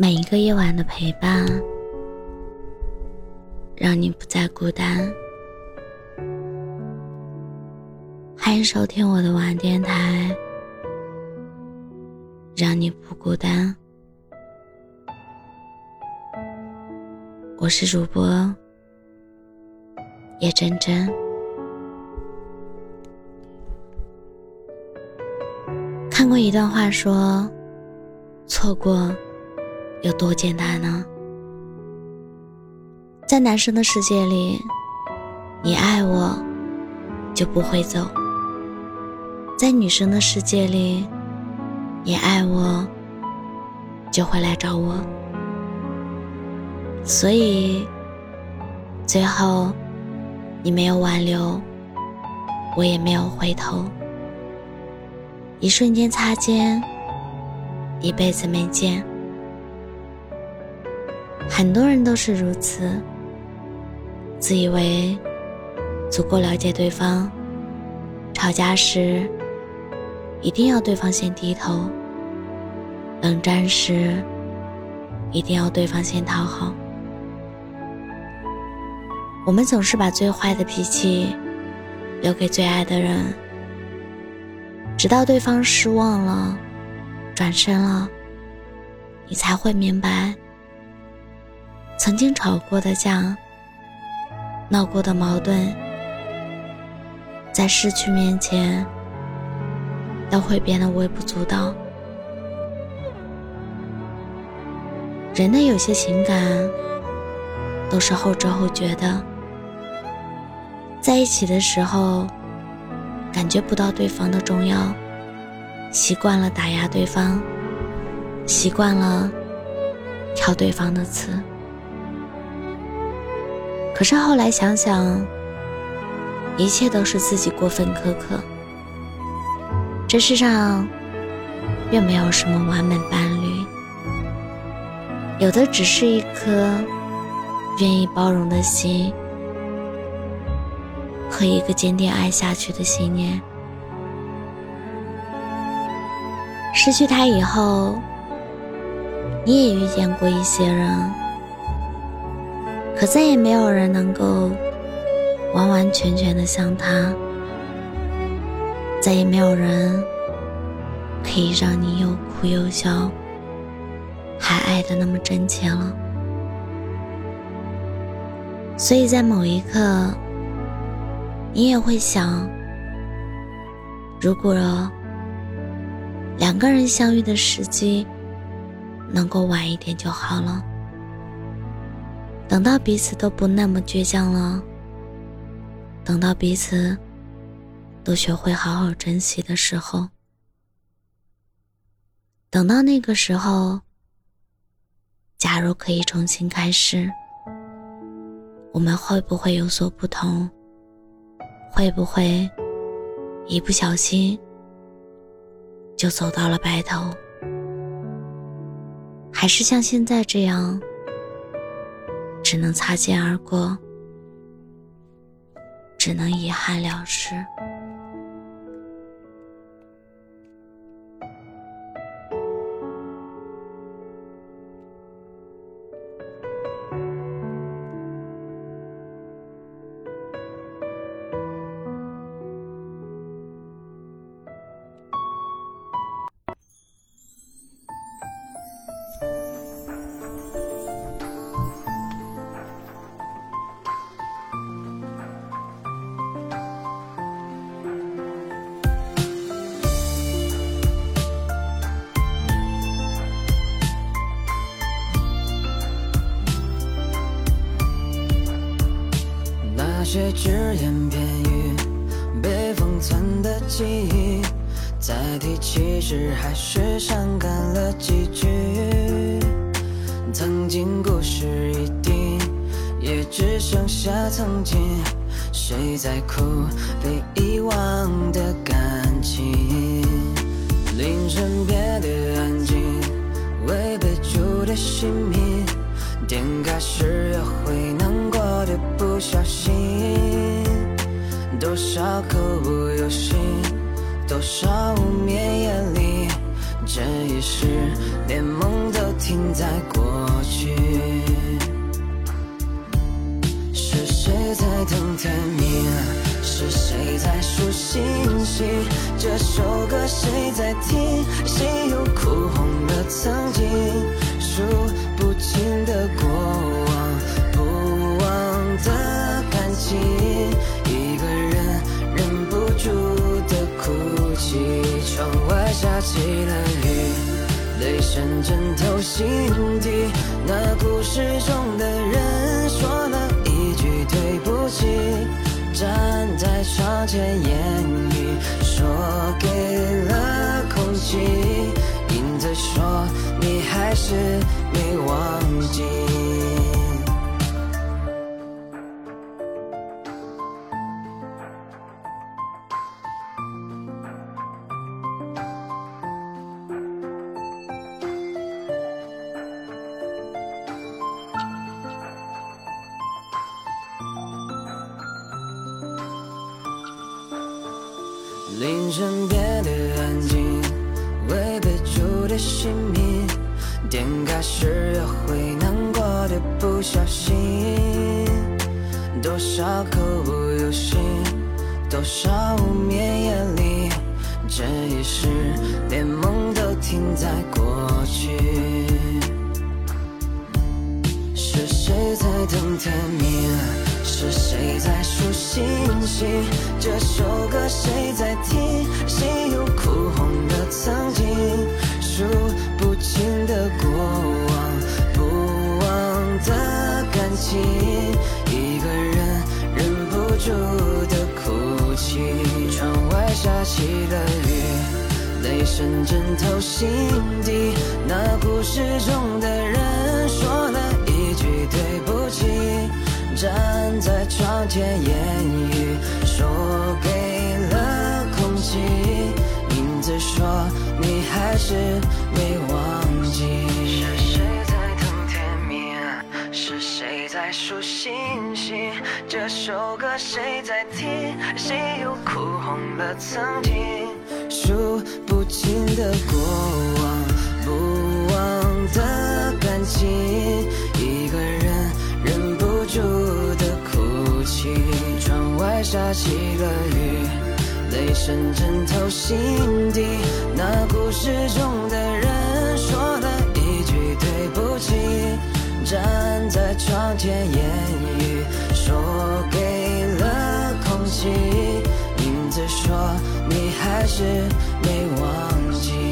每一个夜晚的陪伴，让你不再孤单。欢迎收听我的晚电台，让你不孤单。我是主播叶真真。看过一段话，说错过。有多简单呢？在男生的世界里，你爱我就不会走；在女生的世界里，你爱我就会来找我。所以，最后你没有挽留，我也没有回头，一瞬间擦肩，一辈子没见。很多人都是如此，自以为足够了解对方，吵架时一定要对方先低头，冷战时一定要对方先讨好。我们总是把最坏的脾气留给最爱的人，直到对方失望了，转身了，你才会明白。曾经吵过的架，闹过的矛盾，在失去面前都会变得微不足道。人的有些情感都是后知后觉的，在一起的时候感觉不到对方的重要，习惯了打压对方，习惯了挑对方的刺。可是后来想想，一切都是自己过分苛刻。这世上并没有什么完美伴侣，有的只是一颗愿意包容的心和一个坚定爱下去的信念。失去他以后，你也遇见过一些人。可再也没有人能够完完全全的像他，再也没有人可以让你又哭又笑，还爱的那么真切了。所以在某一刻，你也会想，如果两个人相遇的时机能够晚一点就好了。等到彼此都不那么倔强了，等到彼此都学会好好珍惜的时候，等到那个时候，假如可以重新开始，我们会不会有所不同？会不会一不小心就走到了白头？还是像现在这样？只能擦肩而过，只能遗憾了事。些只言片语，被封存的记忆，再提起时还是伤感了几句。曾经故事已定，也只剩下曾经。谁在哭？被遗忘的感情。凌晨变得安静，未被住的姓名，点开时又会难过的不小心。多少口不由心，多少无眠夜里，这一世连梦都停在过去。是谁在等天明？是谁在数星星？这首歌谁在听？谁又哭红了曾经？数不清的过起了雨，泪声震透心底。那故事中的人说了一句对不起，站在窗前，言语说给了空气，影子说你还是没忘记。凌晨变得安静，未备注的姓名，点开时又会难过的不小心，多少口不由心，多少无眠夜里，这一世连梦都停在过去。是谁在等天明？是谁在数星？这首歌谁在听？谁又哭红了曾经？数不清的过往，不忘的感情，一个人忍不住的哭泣。窗外下起了雨，泪声震透心底。那故事中的人说了一句对不起，站在窗前，言语是没忘记。是谁在等天明？是谁在数星星？这首歌谁在听？谁又哭红了曾经？数不清的过往，不忘的感情，一个人忍不住的哭泣。窗外下起了雨，泪声震透心底。那故事中的人说了一句对不起，站在窗前，言语说给了空气，影子说你还是没忘记